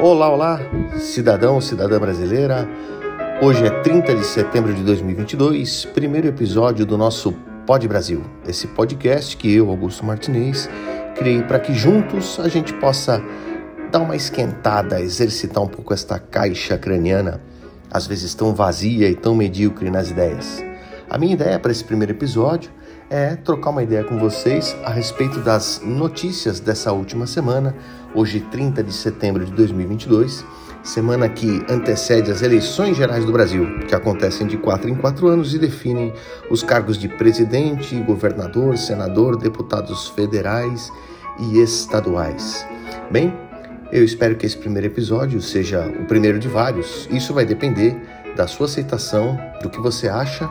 Olá, olá, cidadão, cidadã brasileira. Hoje é 30 de setembro de 2022, primeiro episódio do nosso Pod Brasil, esse podcast que eu, Augusto Martinez, criei para que juntos a gente possa dar uma esquentada, exercitar um pouco esta caixa craniana, às vezes tão vazia e tão medíocre nas ideias. A minha ideia para esse primeiro episódio é trocar uma ideia com vocês a respeito das notícias dessa última semana, hoje 30 de setembro de 2022, semana que antecede as eleições gerais do Brasil, que acontecem de quatro em quatro anos e definem os cargos de presidente, governador, senador, deputados federais e estaduais. Bem, eu espero que esse primeiro episódio seja o primeiro de vários. Isso vai depender da sua aceitação, do que você acha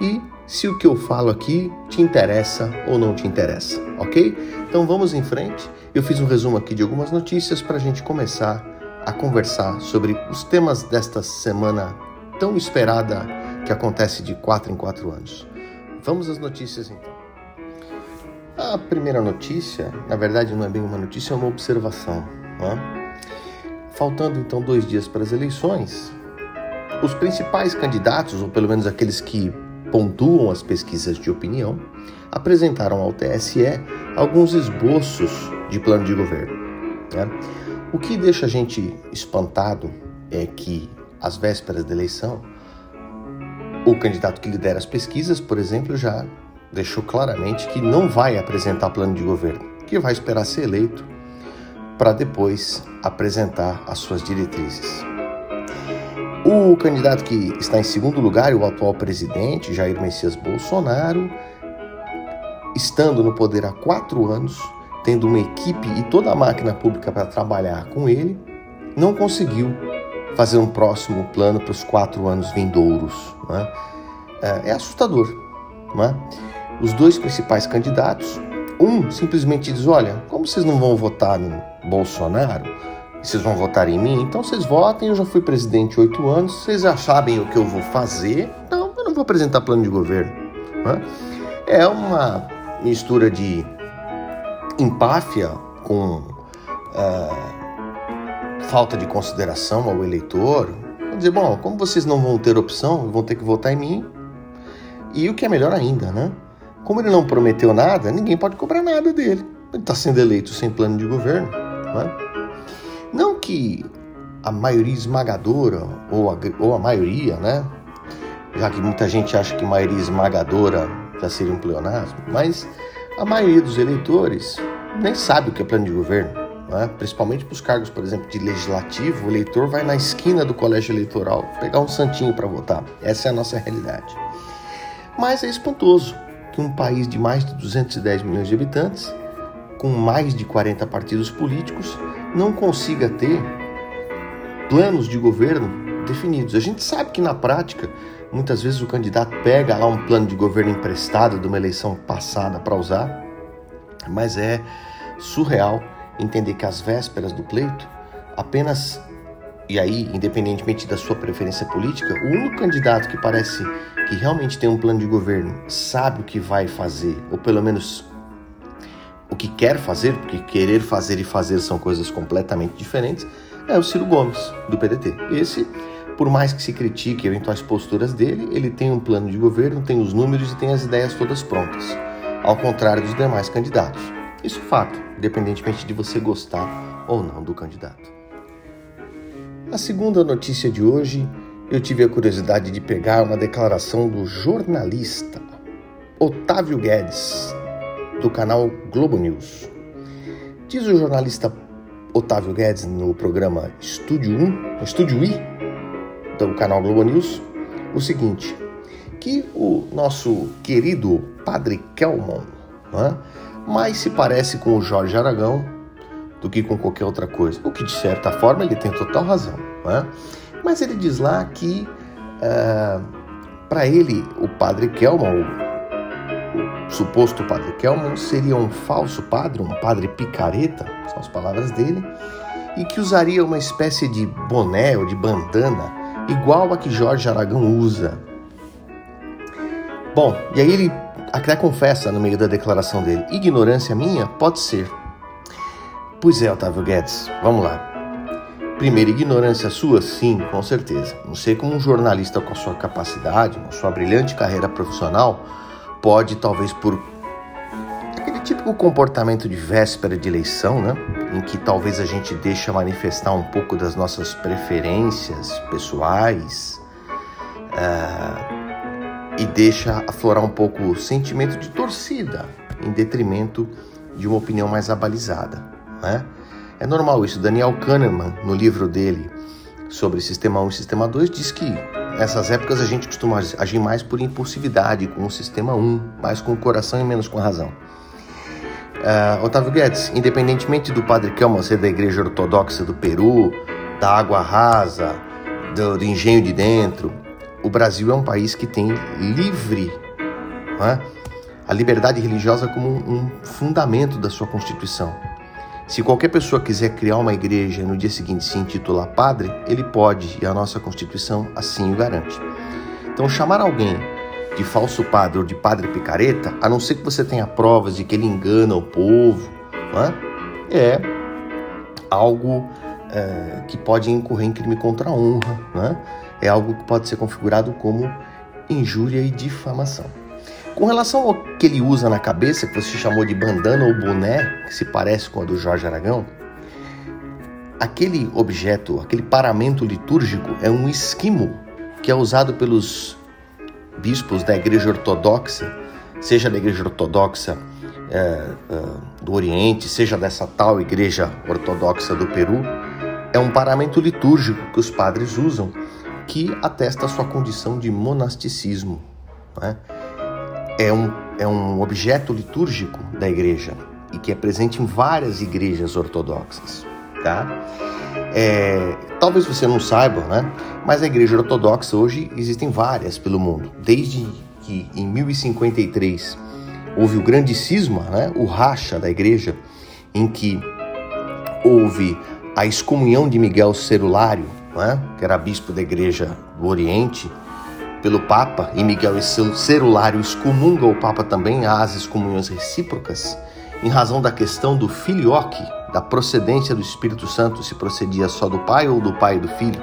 e se o que eu falo aqui te interessa ou não te interessa, ok? Então vamos em frente. Eu fiz um resumo aqui de algumas notícias para a gente começar a conversar sobre os temas desta semana tão esperada que acontece de quatro em quatro anos. Vamos às notícias então. A primeira notícia, na verdade não é bem uma notícia, é uma observação. Né? Faltando então dois dias para as eleições, os principais candidatos, ou pelo menos aqueles que pontuam as pesquisas de opinião, apresentaram ao TSE alguns esboços de plano de governo. Né? O que deixa a gente espantado é que, às vésperas da eleição, o candidato que lidera as pesquisas, por exemplo, já deixou claramente que não vai apresentar plano de governo, que vai esperar ser eleito para depois apresentar as suas diretrizes. O candidato que está em segundo lugar, o atual presidente, Jair Messias Bolsonaro, estando no poder há quatro anos, tendo uma equipe e toda a máquina pública para trabalhar com ele, não conseguiu fazer um próximo plano para os quatro anos vindouros. Né? É, assustador. Né? Os dois principais candidatos, um simplesmente diz: Olha, como vocês não vão votar no Bolsonaro, vocês vão votar em mim, então vocês votem. Eu já fui presidente oito anos, vocês já sabem o que eu vou fazer, então eu não vou apresentar plano de governo. Né? É uma mistura de empáfia com uh, falta de consideração ao eleitor. Vou dizer, bom, como vocês não vão ter opção, vão ter que votar em mim. E o que é melhor ainda, né? Como ele não prometeu nada, ninguém pode cobrar nada dele. Ele está sendo eleito sem plano de governo. Né? Que a maioria esmagadora, ou a, ou a maioria, né? Já que muita gente acha que maioria esmagadora já seria um pleonasmo, mas a maioria dos eleitores nem sabe o que é plano de governo. Né? Principalmente para os cargos, por exemplo, de legislativo, o eleitor vai na esquina do colégio eleitoral pegar um santinho para votar. Essa é a nossa realidade. Mas é espantoso que um país de mais de 210 milhões de habitantes, com mais de 40 partidos políticos, não consiga ter planos de governo definidos. A gente sabe que na prática, muitas vezes o candidato pega lá um plano de governo emprestado de uma eleição passada para usar, mas é surreal entender que às vésperas do pleito, apenas e aí, independentemente da sua preferência política, o único candidato que parece que realmente tem um plano de governo, sabe o que vai fazer, ou pelo menos o que quer fazer, porque querer fazer e fazer são coisas completamente diferentes, é o Ciro Gomes, do PDT. Esse, por mais que se critique eventuais posturas dele, ele tem um plano de governo, tem os números e tem as ideias todas prontas, ao contrário dos demais candidatos. Isso é fato, independentemente de você gostar ou não do candidato. A segunda notícia de hoje, eu tive a curiosidade de pegar uma declaração do jornalista Otávio Guedes, do canal Globo News. Diz o jornalista Otávio Guedes no programa Estúdio 1, Estúdio I, do canal Globo News, o seguinte: que o nosso querido Padre Kelmon né, mais se parece com o Jorge Aragão do que com qualquer outra coisa. O que, de certa forma, ele tem total razão. Né? Mas ele diz lá que, uh, eh, para ele, o Padre Kelmon, suposto padre Kelman seria um falso padre, um padre picareta, são as palavras dele, e que usaria uma espécie de boné ou de bandana igual a que Jorge Aragão usa. Bom, e aí ele até confessa no meio da declaração dele: ignorância minha? Pode ser. Pois é, Otávio Guedes, vamos lá. Primeiro, ignorância sua? Sim, com certeza. Não sei como um jornalista com a sua capacidade, com a sua brilhante carreira profissional, pode, talvez por aquele típico comportamento de véspera de eleição, né? Em que talvez a gente deixa manifestar um pouco das nossas preferências pessoais, uh, e deixa aflorar um pouco o sentimento de torcida em detrimento de uma opinião mais abalizada. Né? É normal isso. Daniel Kahneman, no livro dele sobre Sistema 1 e Sistema 2, diz que nessas épocas a gente costuma agir mais por impulsividade com o Sistema 1, mais com o coração e menos com a razão. Uh, Otávio Guedes, independentemente do Padre Kelman ser da Igreja Ortodoxa do Peru, da Água Rasa, do, do Engenho de Dentro, o Brasil é um país que tem livre é? a liberdade religiosa como um fundamento da sua Constituição. Se qualquer pessoa quiser criar uma igreja e no dia seguinte se intitular padre, ele pode, e a nossa Constituição assim o garante. Então, chamar alguém de falso padre ou de padre picareta, a não ser que você tenha provas de que ele engana o povo, é? algo é, que pode incorrer em crime contra a honra. É algo que pode ser configurado como injúria e difamação. Com relação ao que ele usa na cabeça, que você chamou de bandana ou boné, que se parece com a do Jorge Aragão, aquele objeto, aquele paramento litúrgico é um esquimo que é usado pelos bispos da Igreja Ortodoxa, seja da Igreja Ortodoxa é, é, do Oriente, seja dessa tal Igreja Ortodoxa do Peru, é um paramento litúrgico que os padres usam que atesta a sua condição de monasticismo. Né? É, um, é um objeto litúrgico da igreja e que é presente em várias igrejas ortodoxas. Tá? É, talvez você não saiba, né? mas a igreja ortodoxa hoje existem várias pelo mundo. Desde que em 1053 houve o grande cisma, né? o racha da igreja, em que houve a excomunhão de Miguel Cerulário, né, que era bispo da Igreja do Oriente, pelo Papa, e Miguel Cerulário excomunga o Papa também, as excomunhões recíprocas, em razão da questão do filioque, da procedência do Espírito Santo, se procedia só do Pai ou do Pai e do Filho.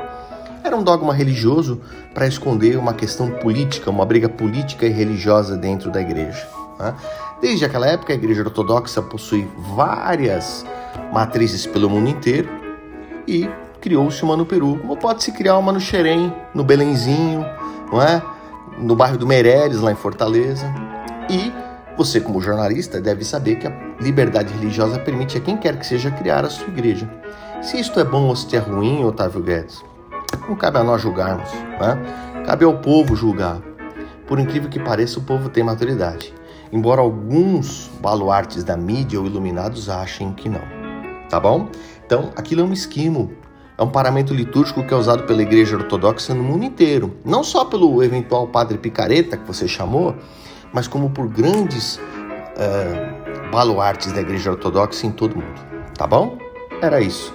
Era um dogma religioso para esconder uma questão política, uma briga política e religiosa dentro da igreja. Né? Desde aquela época, a igreja ortodoxa possui várias matrizes pelo mundo inteiro e criou-se uma no Peru, como pode se criar uma no Xerém, no Belenzinho, não é? no bairro do Meireles, lá em Fortaleza. E você, como jornalista, deve saber que a liberdade religiosa permite a quem quer que seja criar a sua igreja. Se isto é bom ou se é ruim, Otávio Guedes, não cabe a nós julgarmos, né? cabe ao povo julgar. Por incrível que pareça, o povo tem maturidade, embora alguns baluartes da mídia ou iluminados achem que não. Tá bom? Então, aquilo é um esquimo é um paramento litúrgico que é usado pela Igreja Ortodoxa no mundo inteiro. Não só pelo eventual padre picareta que você chamou, mas como por grandes uh, baluartes da Igreja Ortodoxa em todo o mundo. Tá bom? Era isso.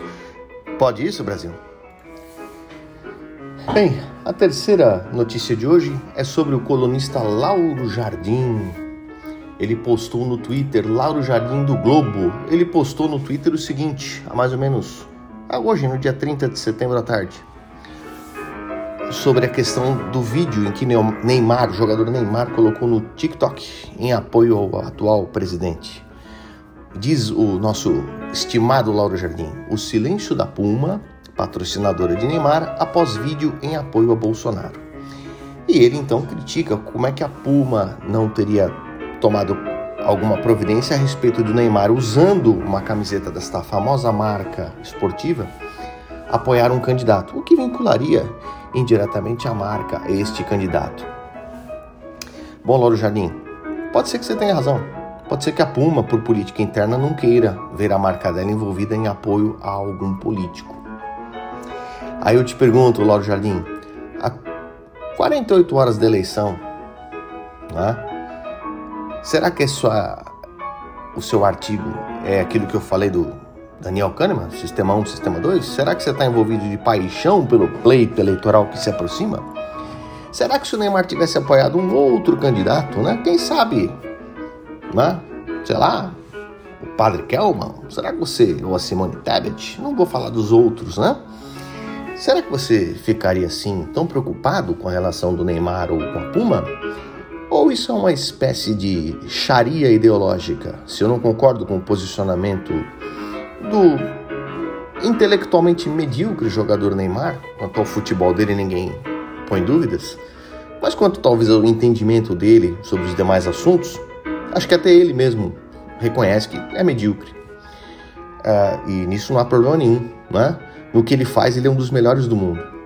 Pode isso, Brasil? Bem, a terceira notícia de hoje é sobre o colunista Lauro Jardim. Ele postou no Twitter, Lauro Jardim do Globo, ele postou no Twitter o seguinte, há mais ou menos hoje, no dia 30 de setembro à tarde, sobre a questão do vídeo em que Neymar, o jogador Neymar, colocou no TikTok em apoio ao atual presidente. Diz o nosso estimado Lauro Jardim: o silêncio da Puma, patrocinadora de Neymar, após vídeo em apoio a Bolsonaro. E ele então critica como é que a Puma não teria tomado alguma providência a respeito do Neymar usando uma camiseta desta famosa marca esportiva apoiar um candidato, o que vincularia indiretamente a marca a este candidato. Bom, Lauro Jardim, pode ser que você tenha razão. Pode ser que a Puma, por política interna, não queira ver a marca dela envolvida em apoio a algum político. Aí eu te pergunto, Lauro Jardim, há 48 horas da eleição, né? Será que é sua, o seu artigo é aquilo que eu falei do Daniel Kahneman, Sistema 1, Sistema 2? Será que você está envolvido de paixão pelo pleito eleitoral que se aproxima? Será que se o Neymar tivesse apoiado um outro candidato, né? Quem sabe, né? Sei lá, o Padre Kelman? Será que você, ou a Simone Tebet? Não vou falar dos outros, né? Será que você ficaria assim tão preocupado com a relação do Neymar ou com a Puma? Ou isso é uma espécie de charia ideológica? Se eu não concordo com o posicionamento do intelectualmente medíocre jogador Neymar, quanto ao futebol dele ninguém põe dúvidas, mas quanto talvez ao entendimento dele sobre os demais assuntos, acho que até ele mesmo reconhece que é medíocre. Uh, e nisso não há problema nenhum, né? No que ele faz, ele é um dos melhores do mundo.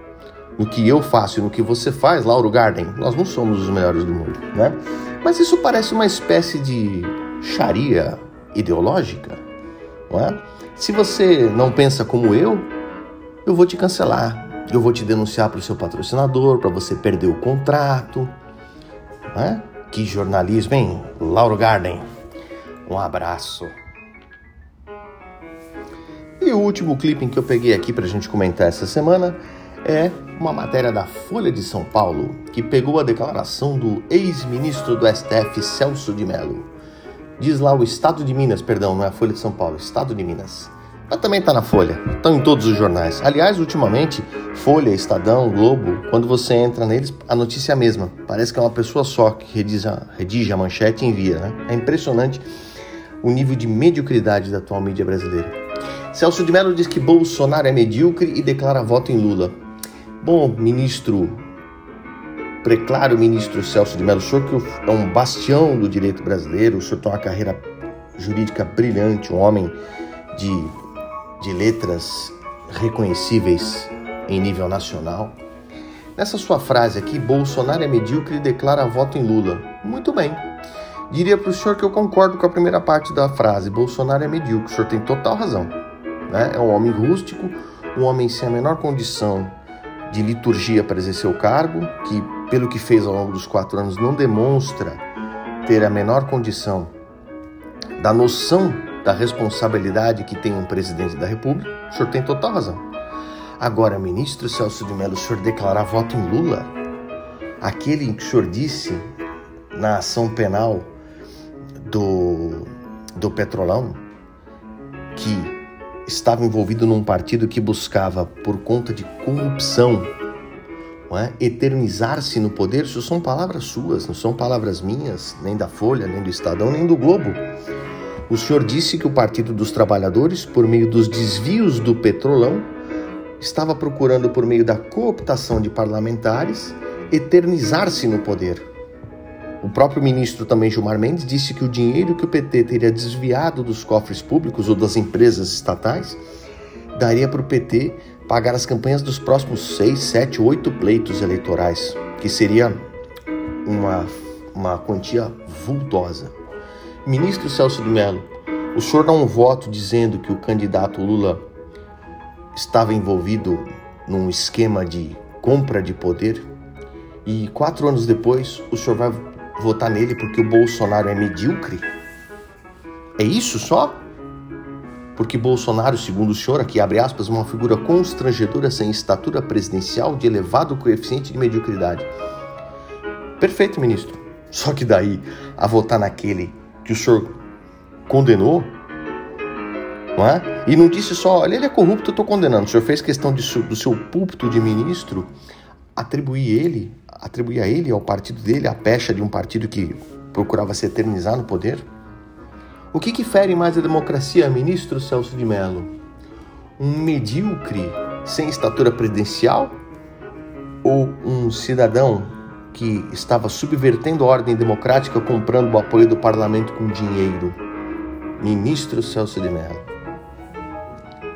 No que eu faço e no que você faz, Lauro Garden, nós não somos os melhores do mundo, né? Mas isso parece uma espécie de charia ideológica, não é? Se você não pensa como eu, eu vou te cancelar. Eu vou te denunciar para o seu patrocinador, para você perder o contrato. Né? Que jornalismo, hein? Lauro Garden. Um abraço. E o último clipe que eu peguei aqui para a gente comentar essa semana é uma matéria da Folha de São Paulo que pegou a declaração do ex-ministro do STF Celso de Mello. Diz lá o Estado de Minas, perdão, não é a Folha de São Paulo, Estado de Minas. Mas também está na Folha, estão em todos os jornais. Aliás, ultimamente, Folha, Estadão, Globo, quando você entra neles, a notícia é a mesma. Parece que é uma pessoa só que redige a, redige a manchete e envia, né? É impressionante o nível de mediocridade da atual mídia brasileira. Celso de Mello diz que Bolsonaro é medíocre e declara voto em Lula. Bom, ministro, preclaro ministro Celso de Mello, o senhor que é um bastião do direito brasileiro, o senhor tem uma carreira jurídica brilhante, um homem de, de letras reconhecíveis em nível nacional. Nessa sua frase aqui, Bolsonaro é medíocre e declara voto em Lula. Muito bem. Diria para o senhor que eu concordo com a primeira parte da frase. Bolsonaro é medíocre. O senhor tem total razão. Né? É um homem rústico, um homem sem a menor condição de liturgia para exercer o cargo, que, pelo que fez ao longo dos quatro anos, não demonstra ter a menor condição da noção da responsabilidade que tem um presidente da República. O senhor tem total razão. Agora, ministro Celso de Mello, o senhor declarar voto em Lula, aquele que o senhor disse na ação penal do, do Petrolão, que estava envolvido num partido que buscava, por conta de corrupção, é? eternizar-se no poder, isso são palavras suas, não são palavras minhas, nem da Folha, nem do Estadão, nem do Globo. O senhor disse que o Partido dos Trabalhadores, por meio dos desvios do petrolão, estava procurando, por meio da cooptação de parlamentares, eternizar-se no poder. O próprio ministro também Gilmar Mendes disse que o dinheiro que o PT teria desviado dos cofres públicos ou das empresas estatais daria para o PT pagar as campanhas dos próximos seis, sete, oito pleitos eleitorais, que seria uma, uma quantia vultosa. Ministro Celso de Mello, o senhor dá um voto dizendo que o candidato Lula estava envolvido num esquema de compra de poder e quatro anos depois o senhor vai votar nele porque o Bolsonaro é medíocre? É isso só? Porque Bolsonaro, segundo o senhor, aqui abre aspas, uma figura constrangedora sem estatura presidencial de elevado coeficiente de mediocridade. Perfeito, ministro. Só que daí a votar naquele que o senhor condenou, não é? E não disse só, olha, ele é corrupto, eu estou condenando. O senhor fez questão de, do seu púlpito de ministro atribuir ele atribuir a ele, ao partido dele, a pecha de um partido que procurava se eternizar no poder? O que, que fere mais a democracia, ministro Celso de Mello? Um medíocre sem estatura presidencial ou um cidadão que estava subvertendo a ordem democrática comprando o apoio do parlamento com dinheiro? Ministro Celso de Mello.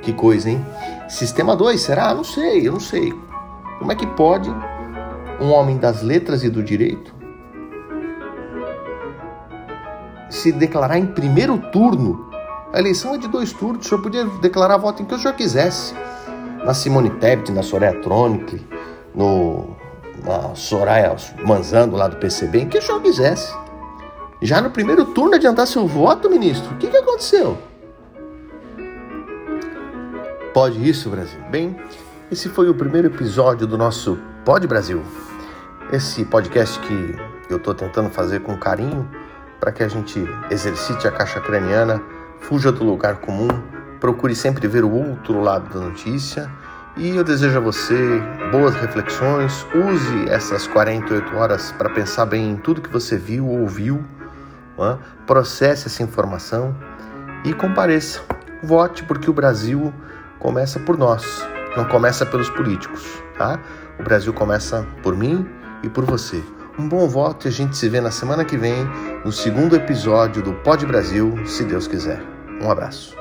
Que coisa, hein? Sistema 2, será? Não sei, eu não sei. Como é que pode um homem das letras e do direito, se declarar em primeiro turno, a eleição é de dois turnos, o senhor podia declarar voto em que o senhor quisesse. Na Simone Tebet, na Soraya Tronic, no, na Soraya Manzando lá do PCB, em que o senhor quisesse. Já no primeiro turno adiantar seu voto, ministro, o que, que aconteceu? Pode isso, Brasil? Bem, esse foi o primeiro episódio do nosso Pode Brasil. Esse podcast que eu estou tentando fazer com carinho para que a gente exercite a caixa craniana, fuja do lugar comum, procure sempre ver o outro lado da notícia. E eu desejo a você boas reflexões. Use essas 48 horas para pensar bem em tudo que você viu ou ouviu. É? Processe essa informação e compareça. Vote porque o Brasil começa por nós, não começa pelos políticos, tá? O Brasil começa por mim e por você. Um bom voto e a gente se vê na semana que vem no segundo episódio do Pod Brasil, se Deus quiser. Um abraço.